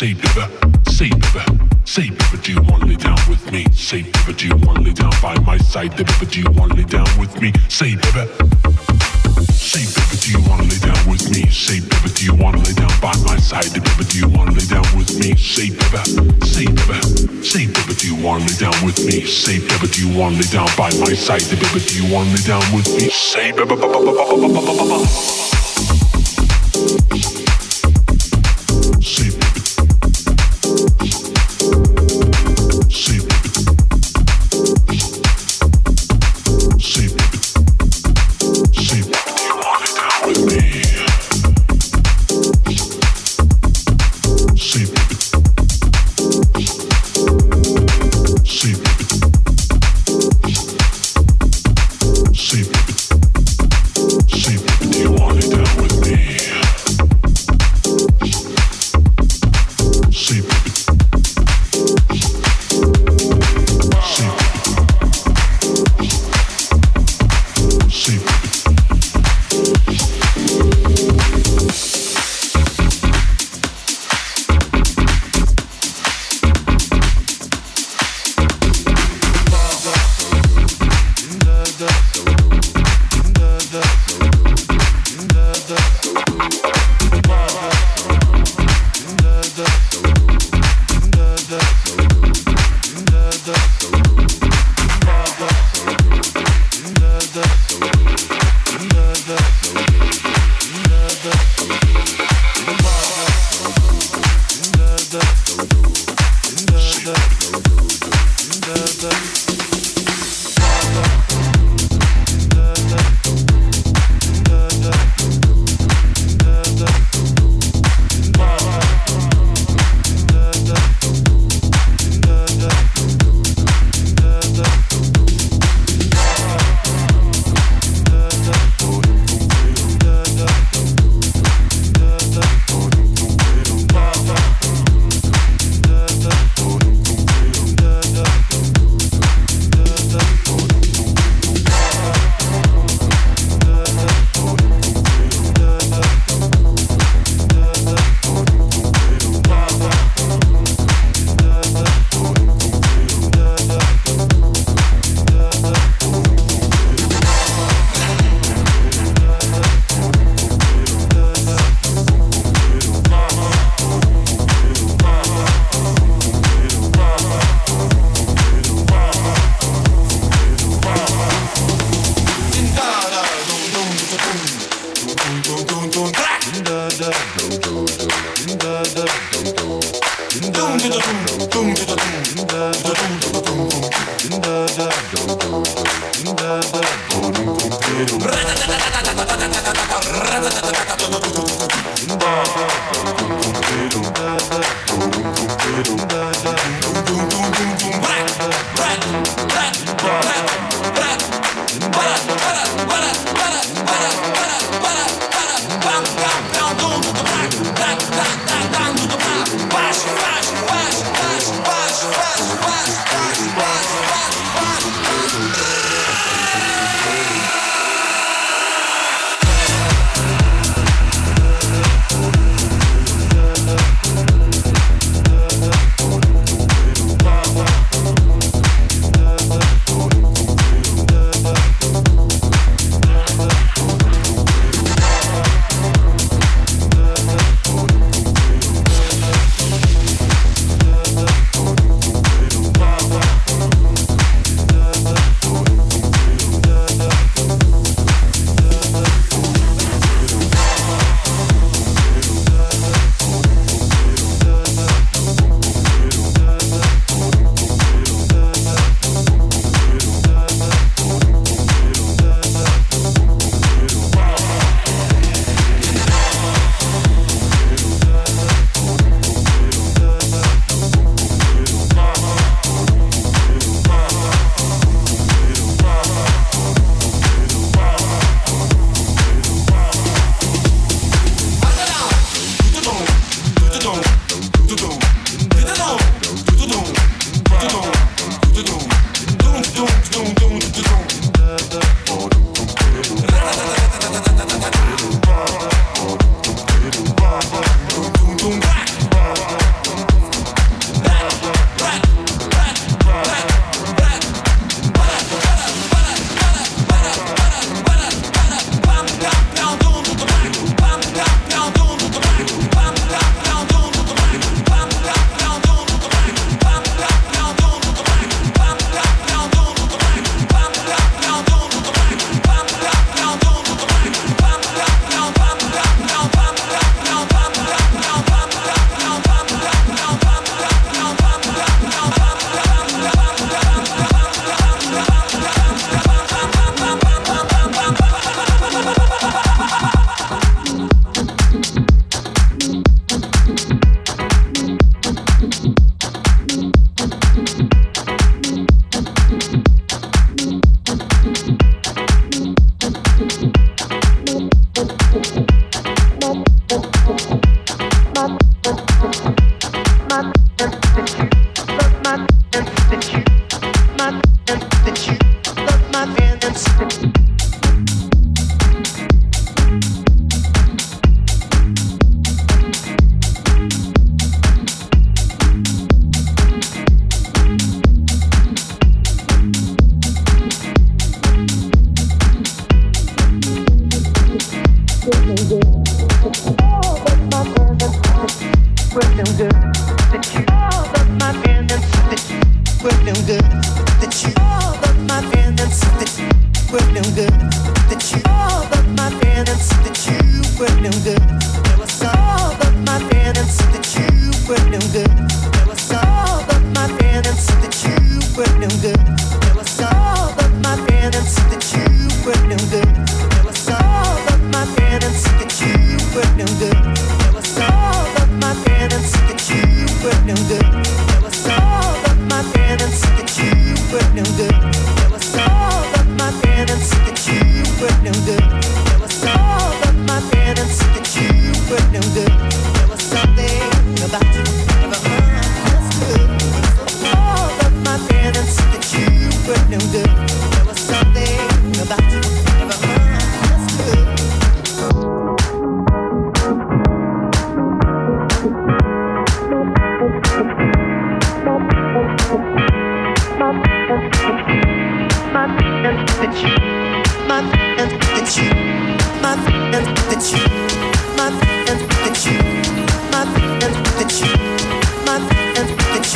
Say, baby, say, baby, say, baby. do you wanna lay down with me? Say, baby, do you wanna lay down by my side? Say baby, do you wanna lay down with me? Say, baby, Say, baby, do you wanna lay down with me? Say, baby, do you wanna lay down by my side? Say baby, do you wanna lay down with me? Say, baby, say, baby, say, baby. do you wanna lay down with me? Say, baby, do you wanna lay down by my side? Say baby, do you wanna lay down with me? Say, baby, baby, baby, baby, baby, baby, baby, baby.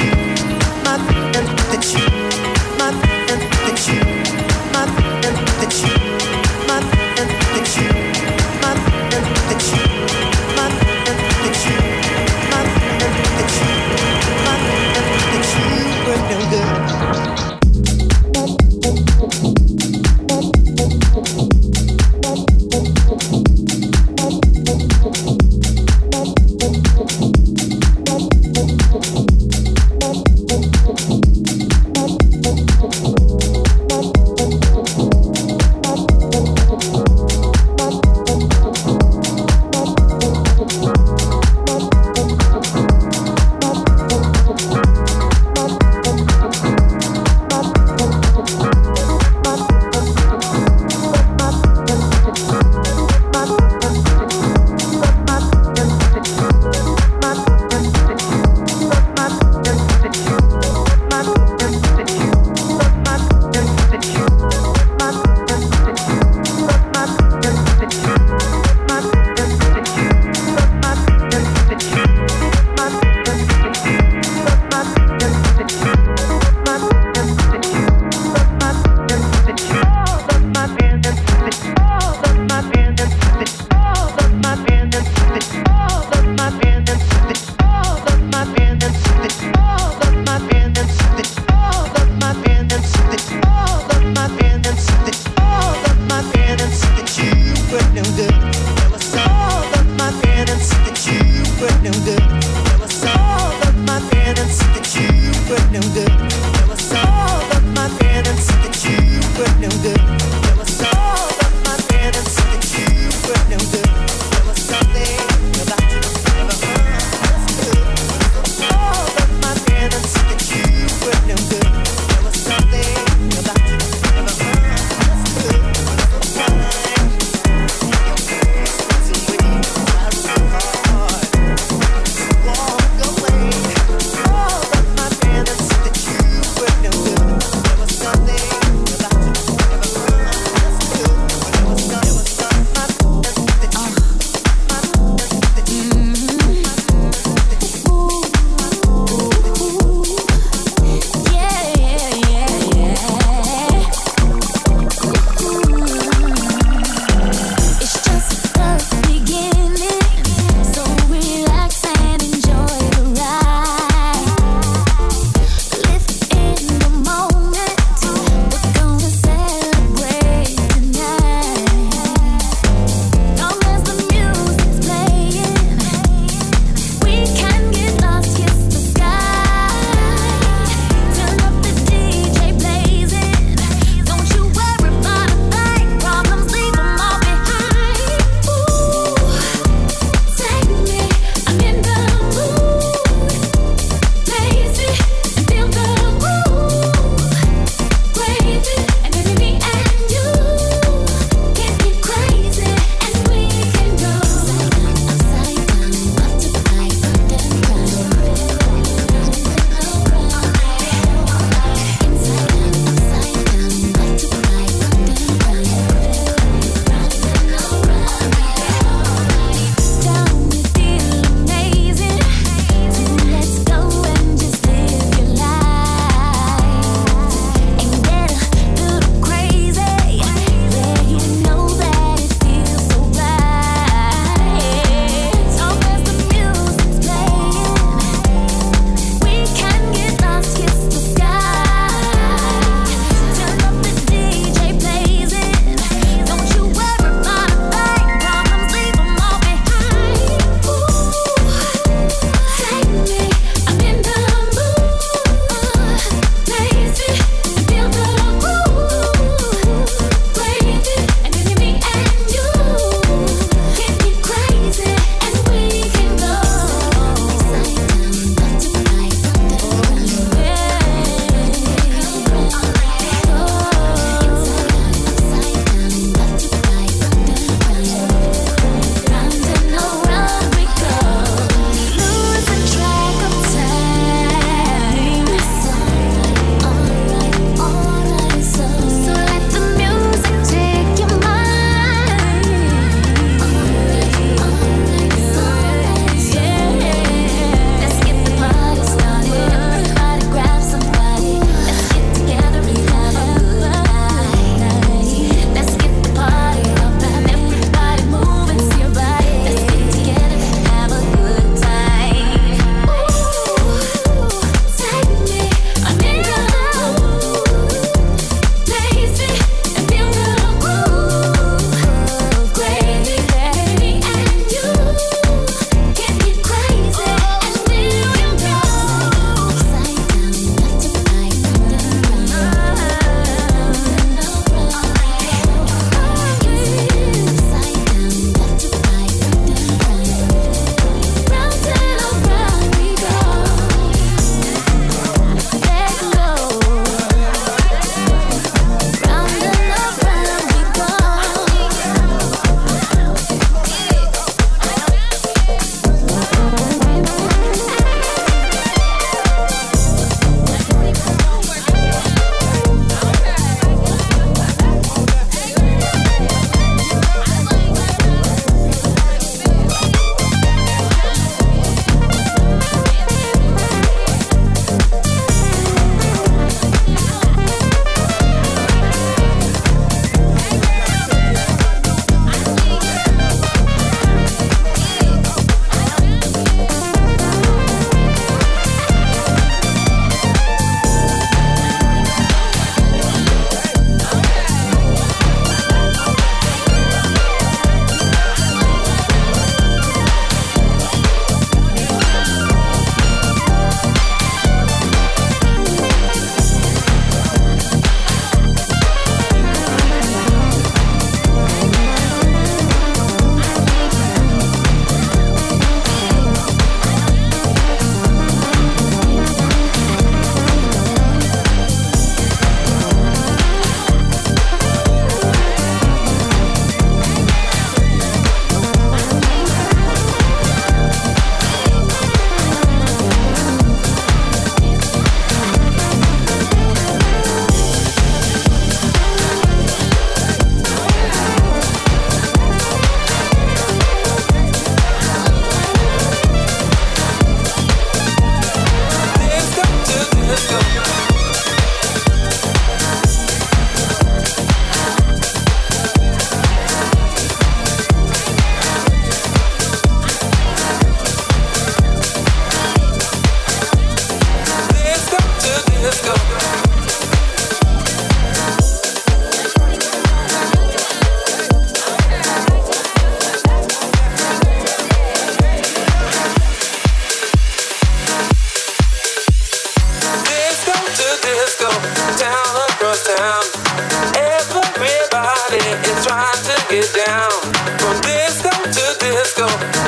you.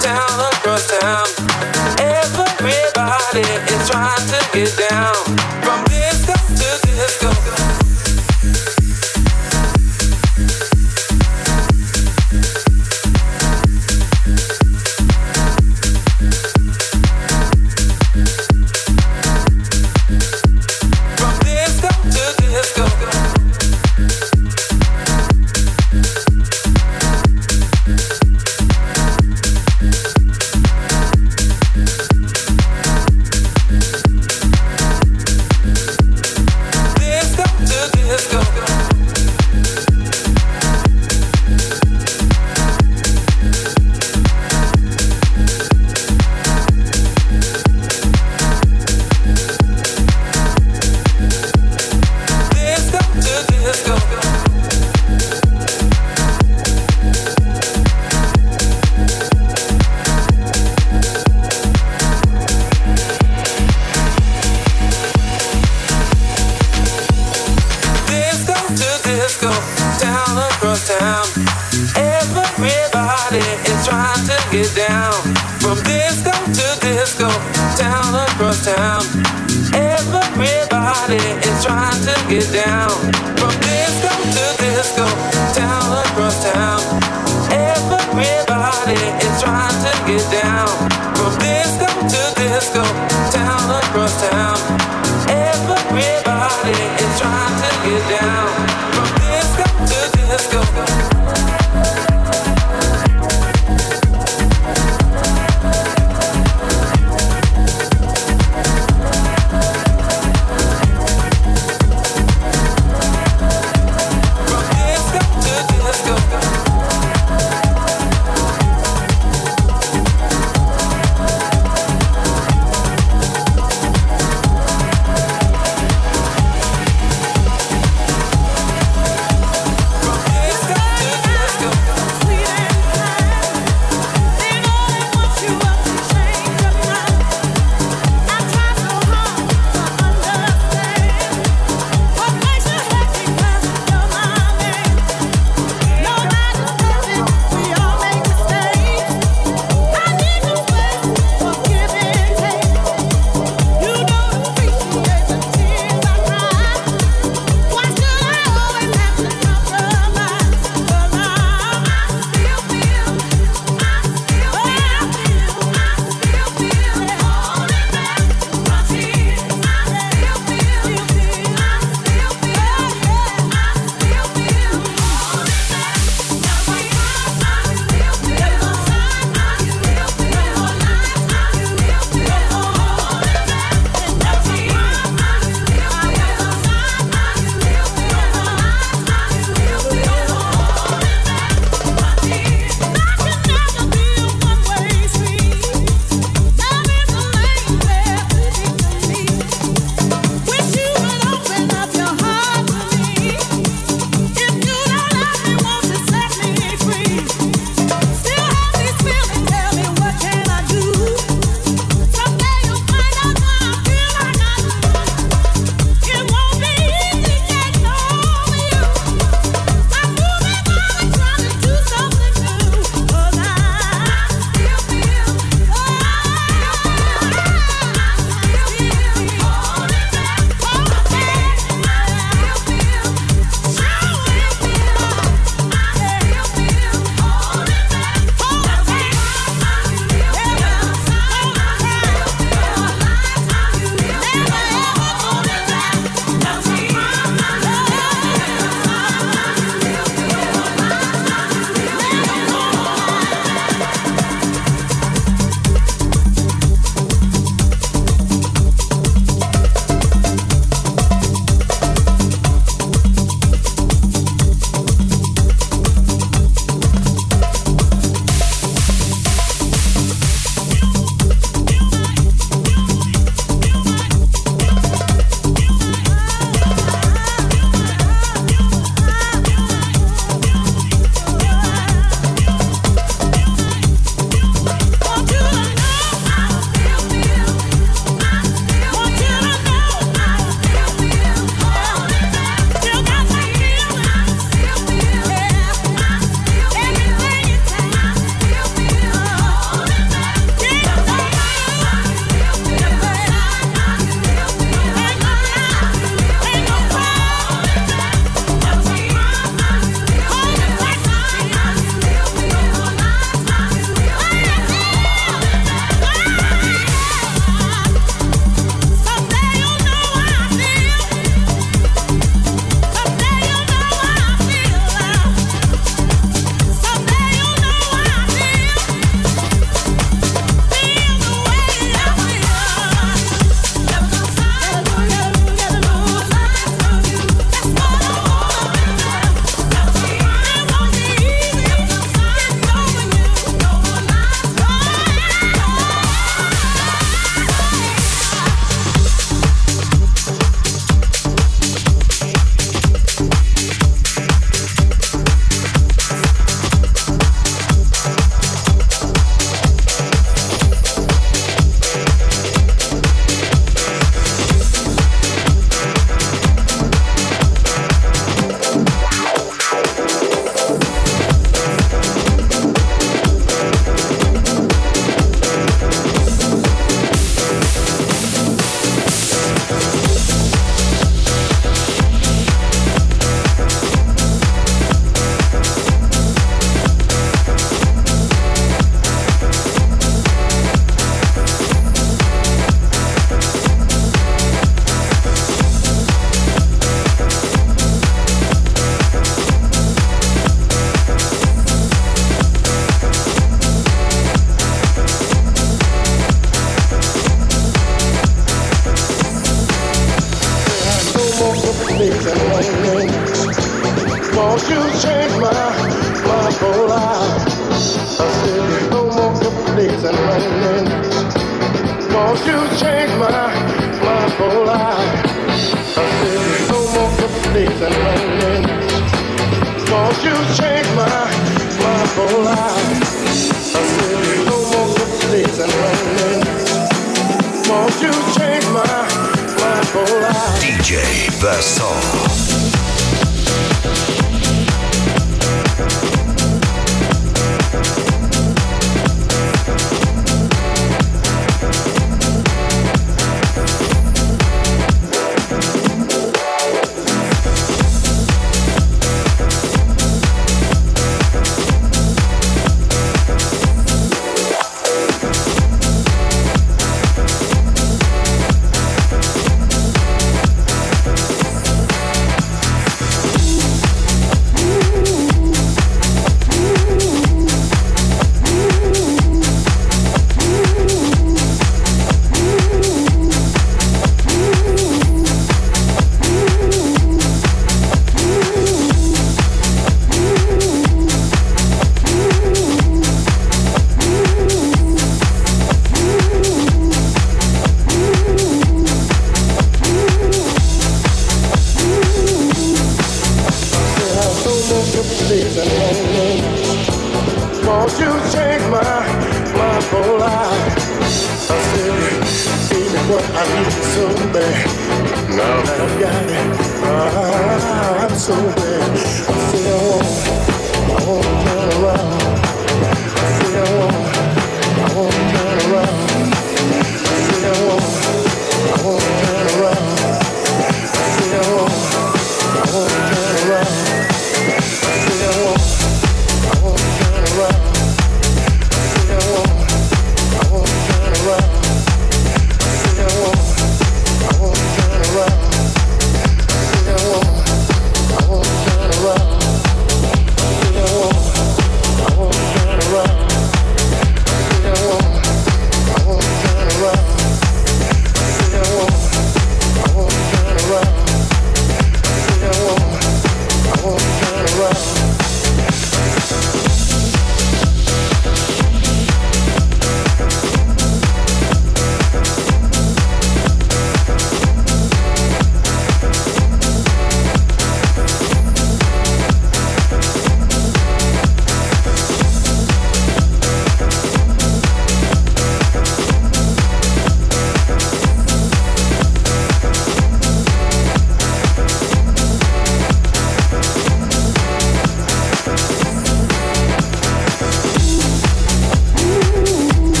down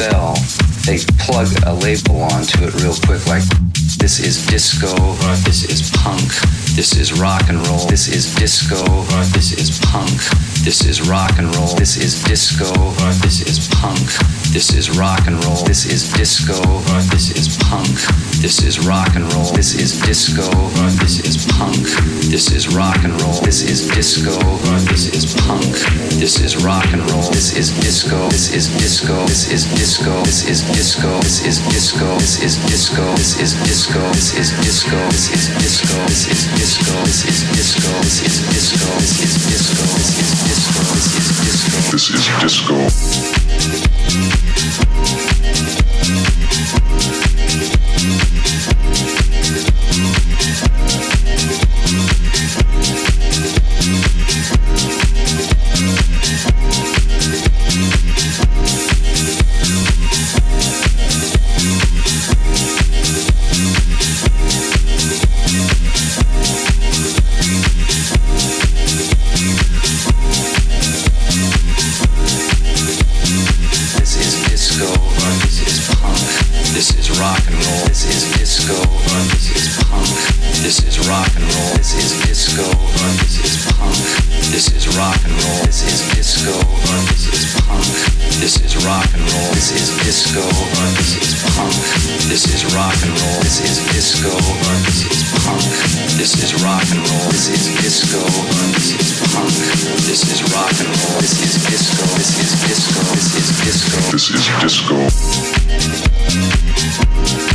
sell, they plug a label onto it real quick, like this is disco, this is punk, this is rock and roll, this is disco, this is punk, this is rock and roll, this is disco, this is punk. This is rock and roll. This is disco. This is punk. This is rock and roll. This is disco. This is punk. This is rock and roll. This is disco. This is punk. This is rock and roll. This is disco. This is disco. This is disco. This is disco. This is disco. This is disco. This is disco. This is disco. This is disco. This is disco. This is disco. This is disco. This is disco. This is disco. This is disco. This is disco. Thank you. rock and roll. This is disco. This is punk. This is rock and roll. This is disco. This is punk. This is rock and roll. This is disco. This is punk. This is rock and roll. This is disco. This is punk. This is rock and roll. This is disco. This is disco. This is disco. This is disco.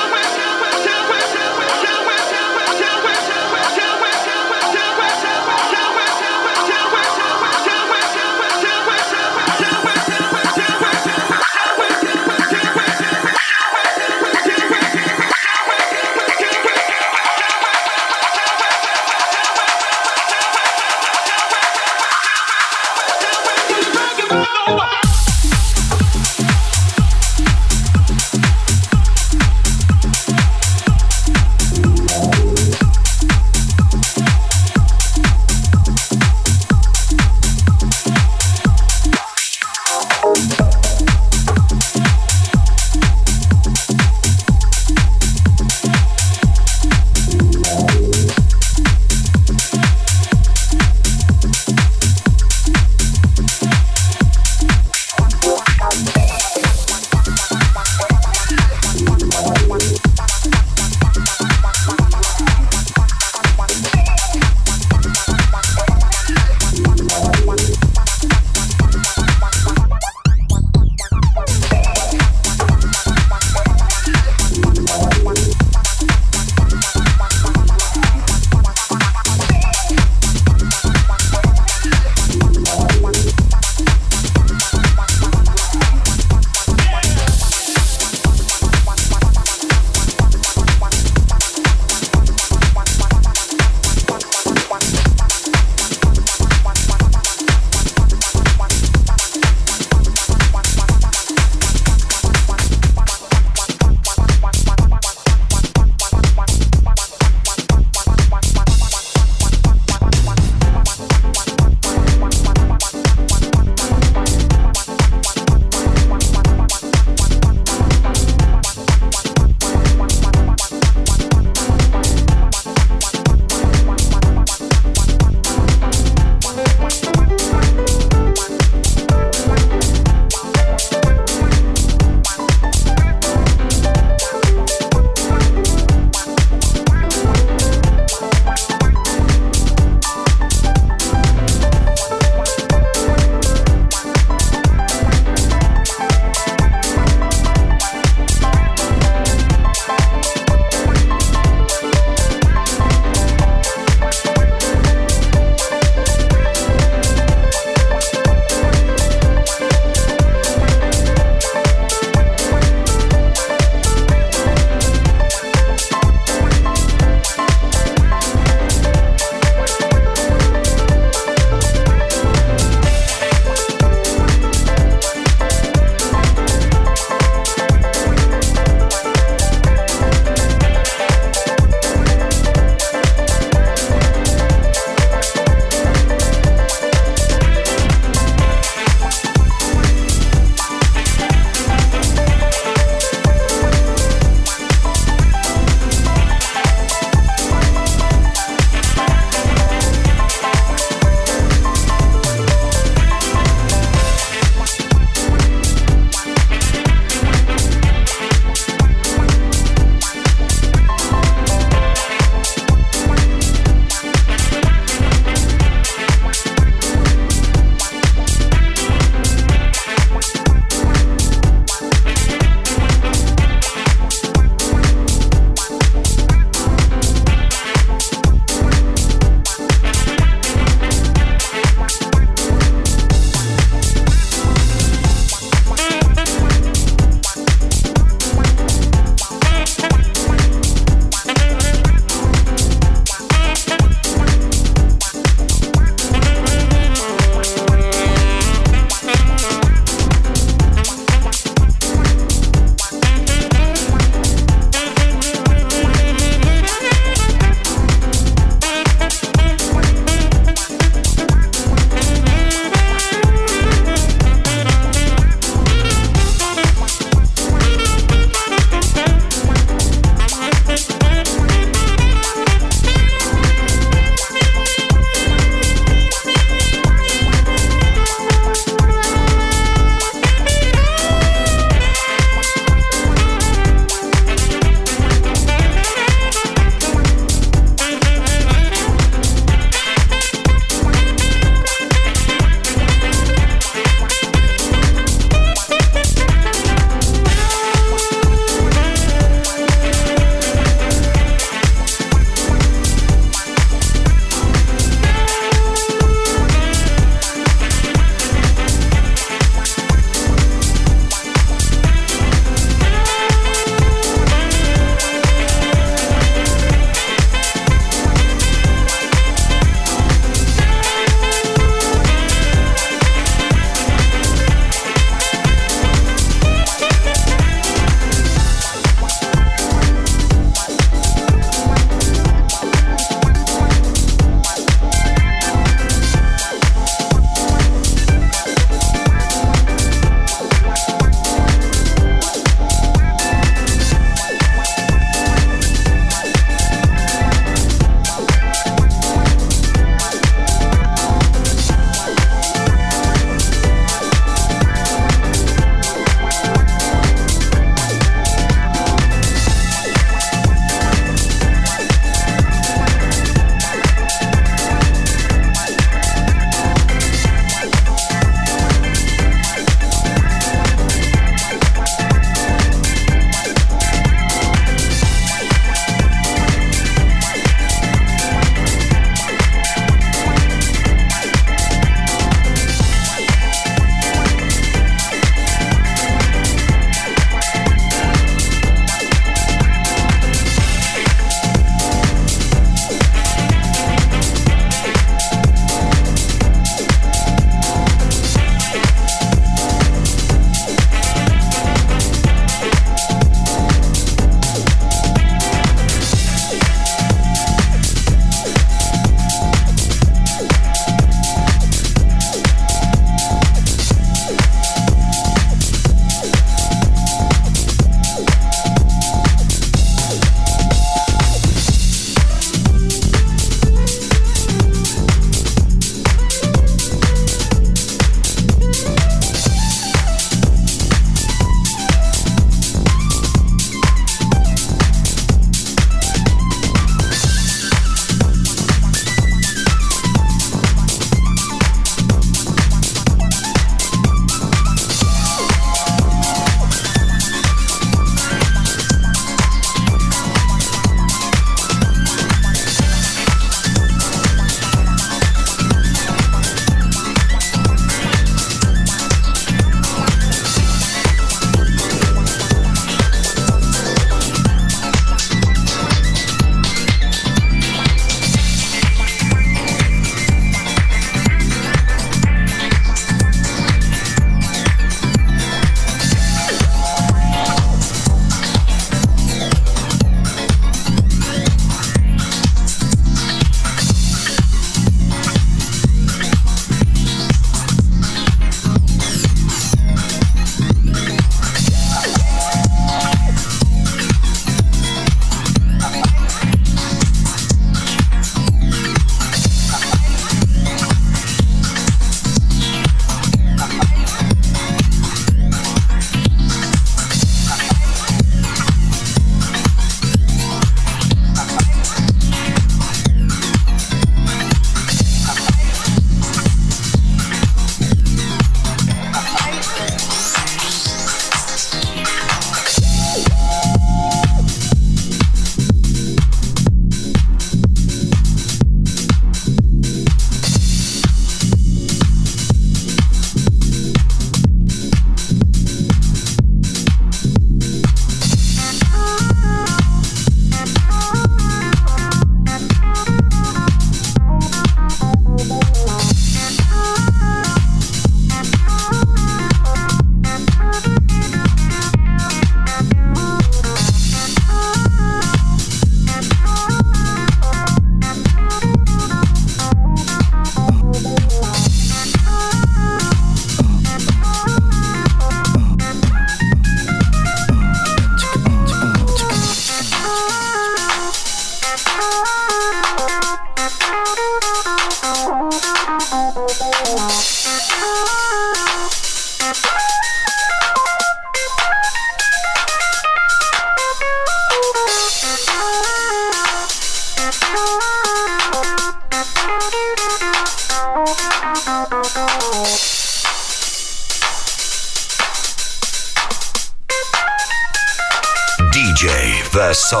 Vassar.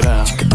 it out.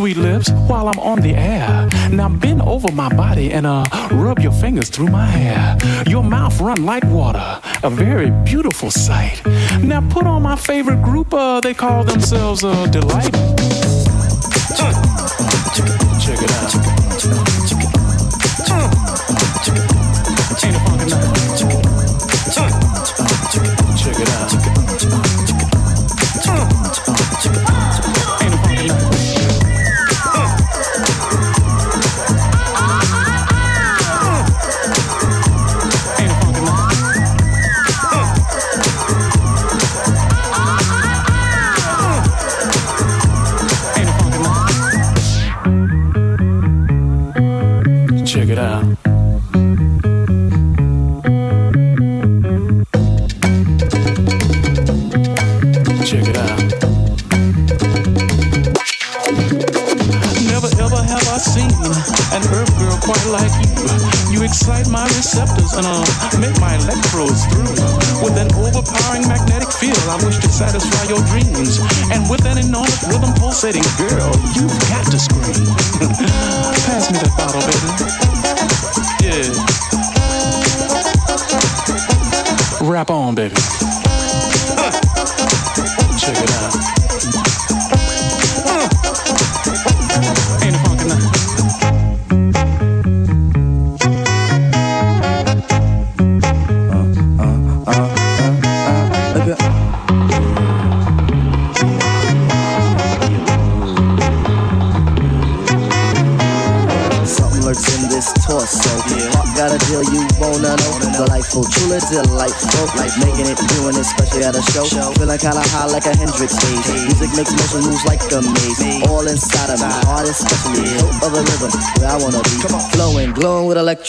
Sweet lips while I'm on the air. Now bend over my body and uh, rub your fingers through my hair. Your mouth run like water, a very beautiful sight. Now put on my favorite group, uh, they call themselves uh, Delight.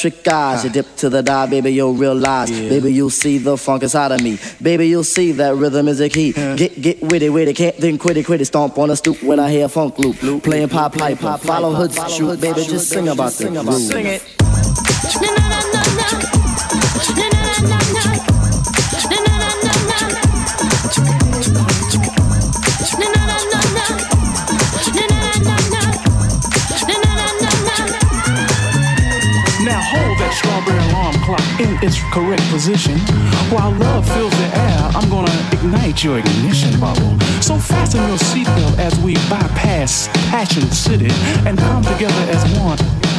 Electric eyes. You dip to the dive, baby, you'll realize. Baby, you'll see the funk inside of me. Baby, you'll see that rhythm is a key. Get, get witty, witty, can't then quit it, quit it. Stomp on a stoop when I hear funk loop. Playing pop pipe, follow hoods, shoot, baby, just sing about the groove. Sing it. Correct position. While love fills the air, I'm gonna ignite your ignition bubble. So fasten your seatbelt as we bypass Passion City and come together as one.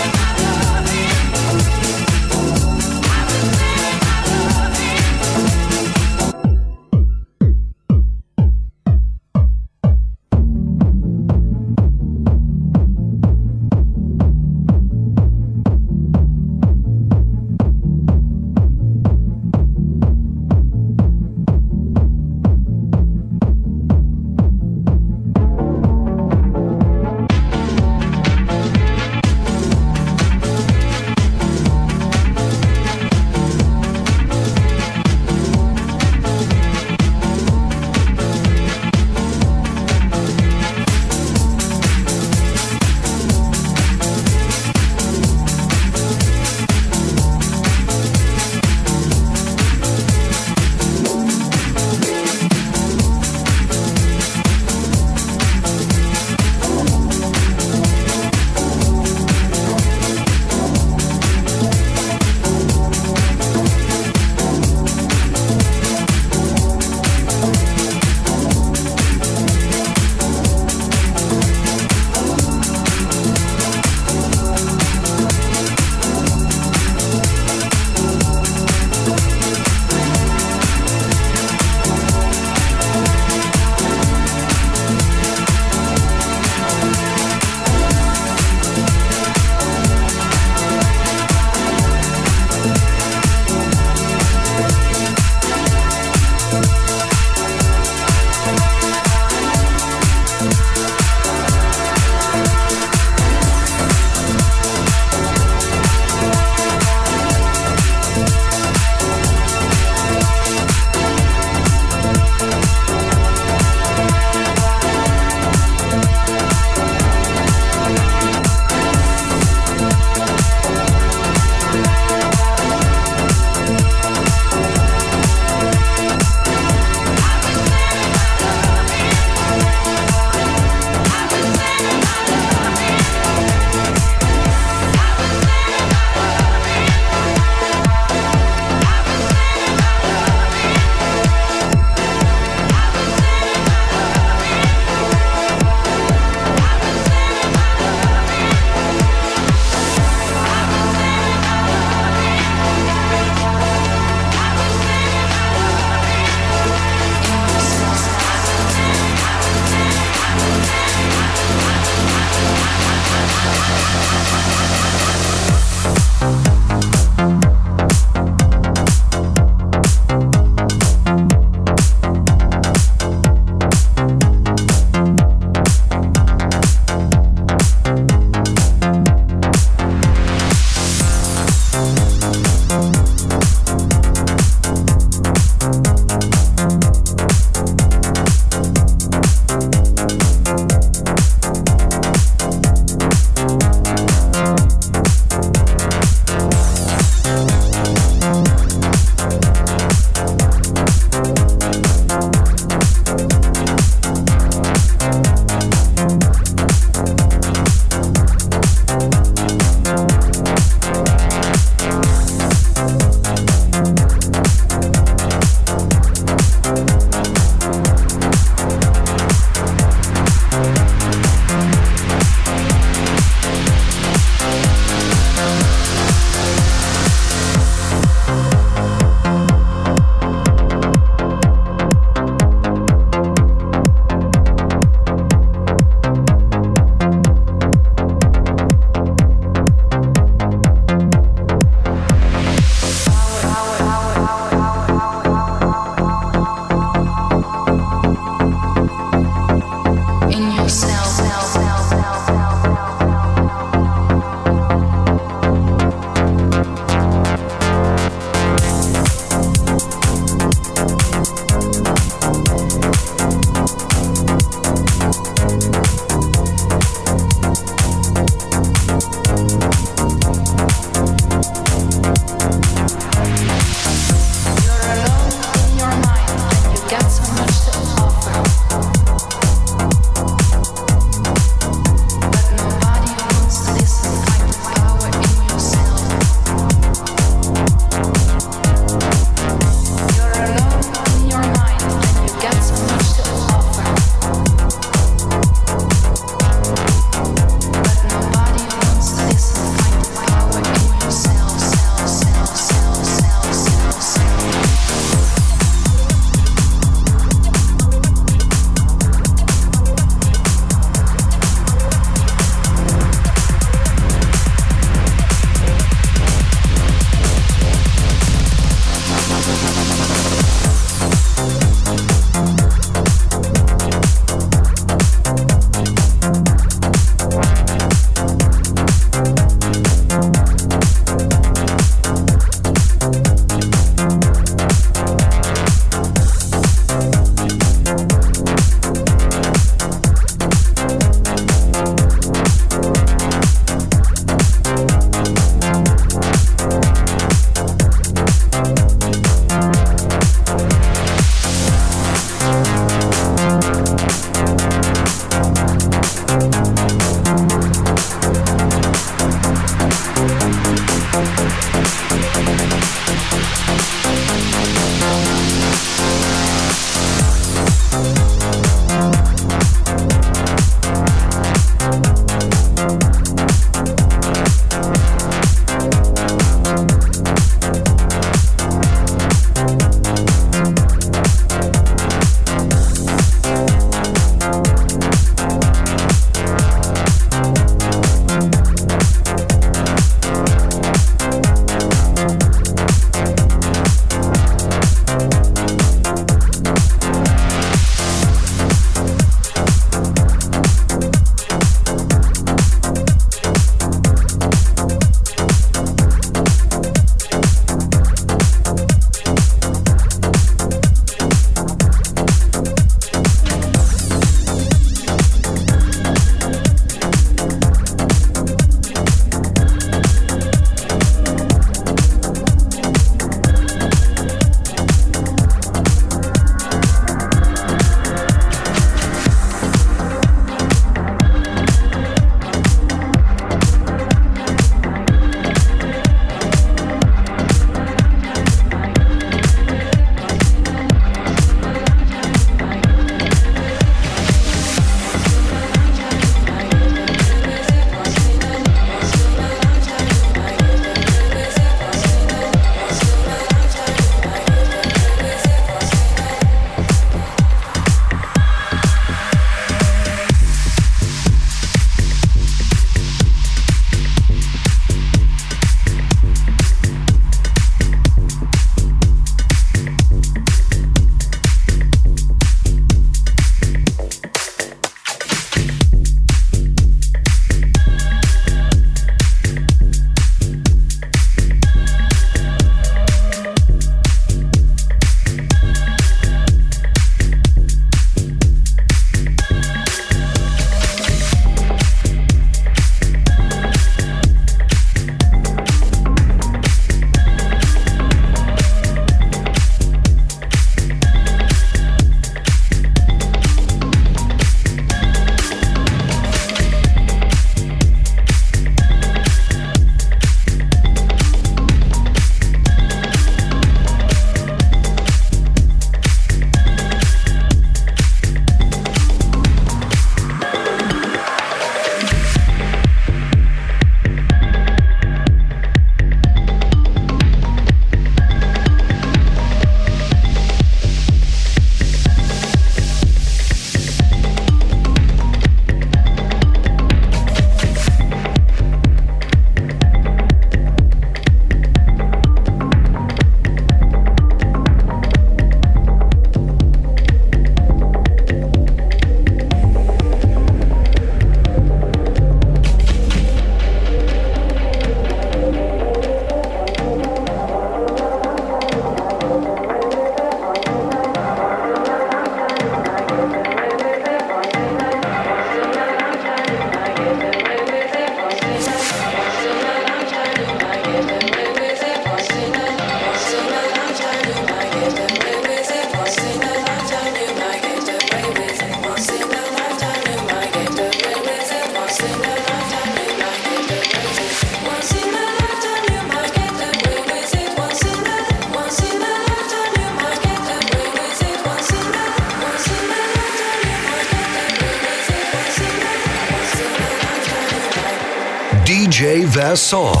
DJ Vassar.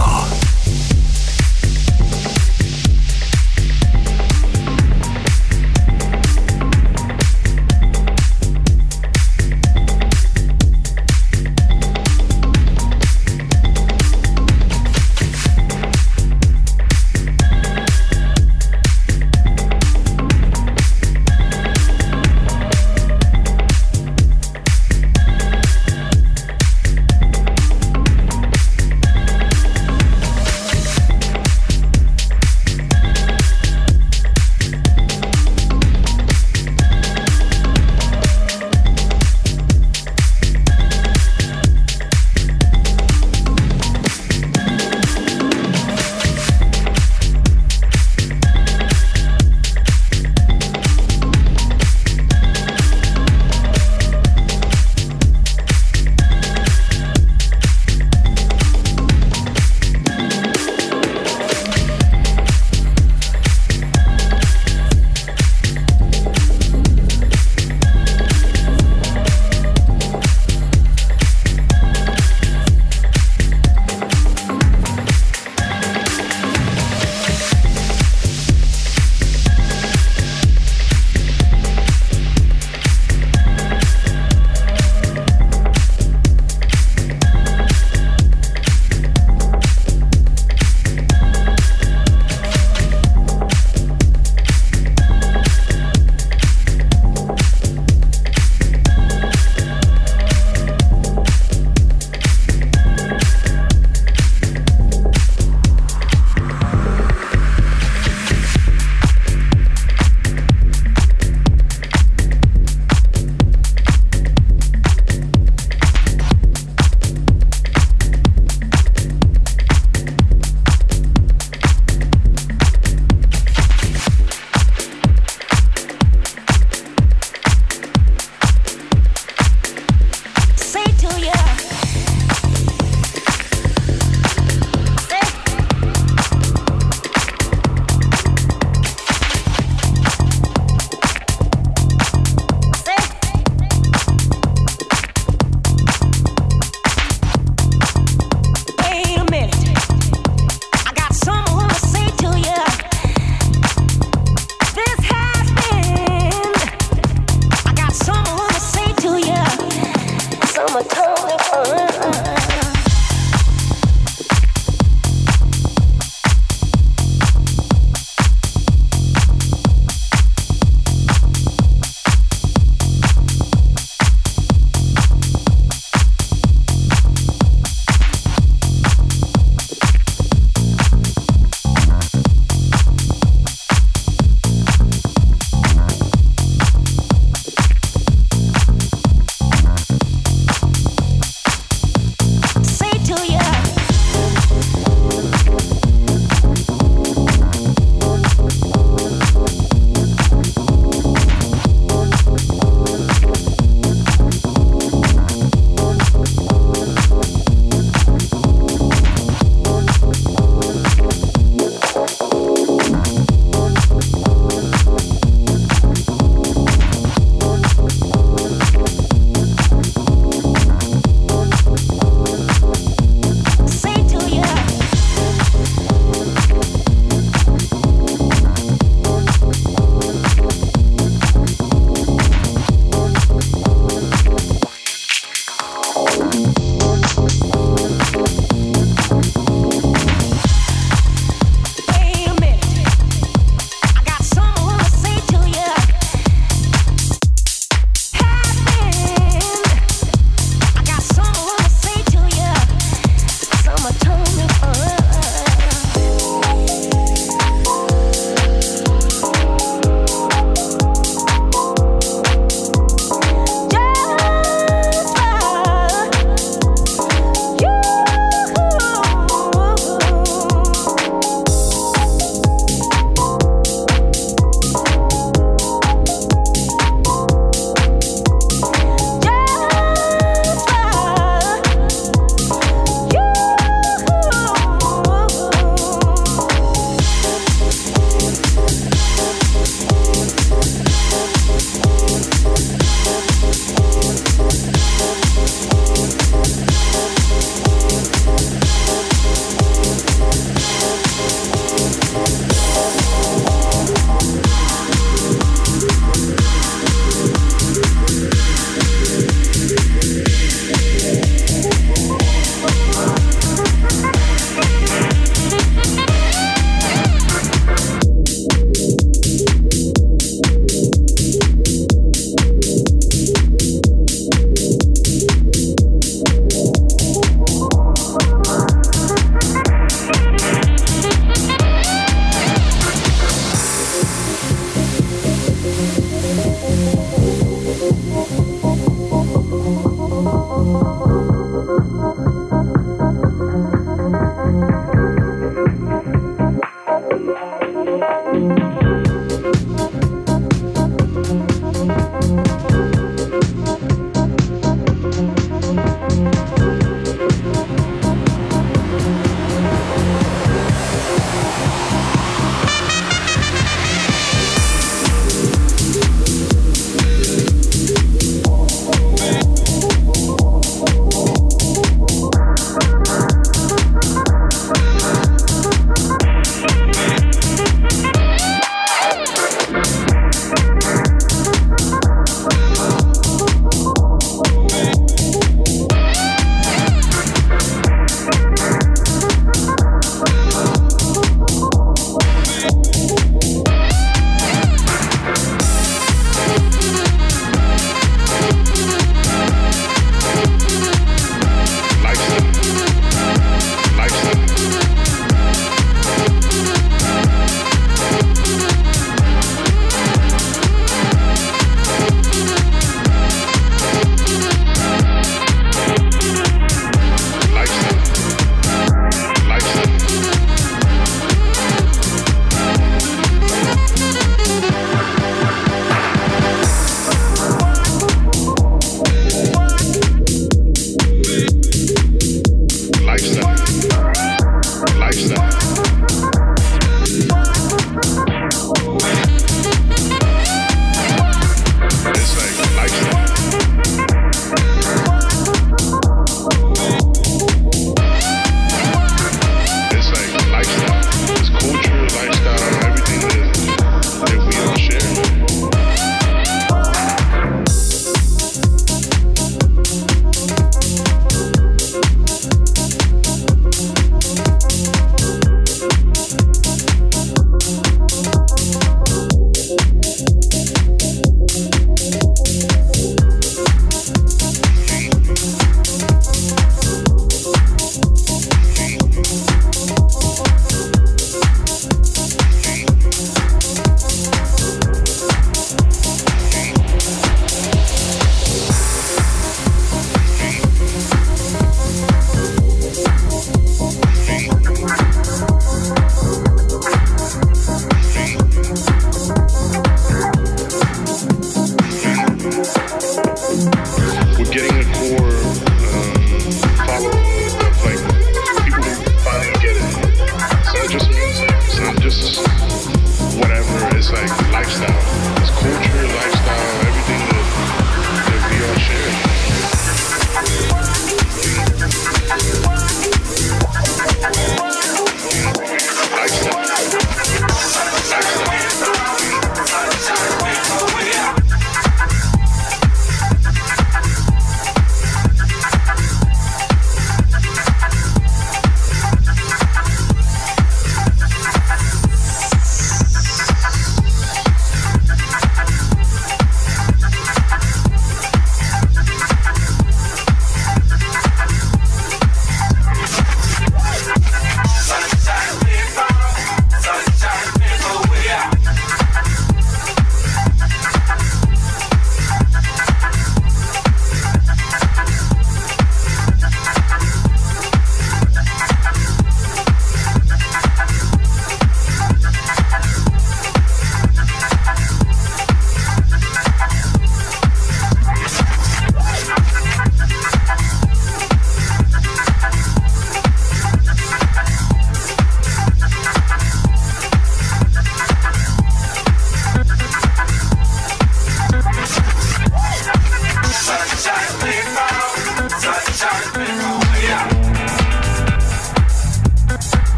What?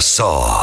só.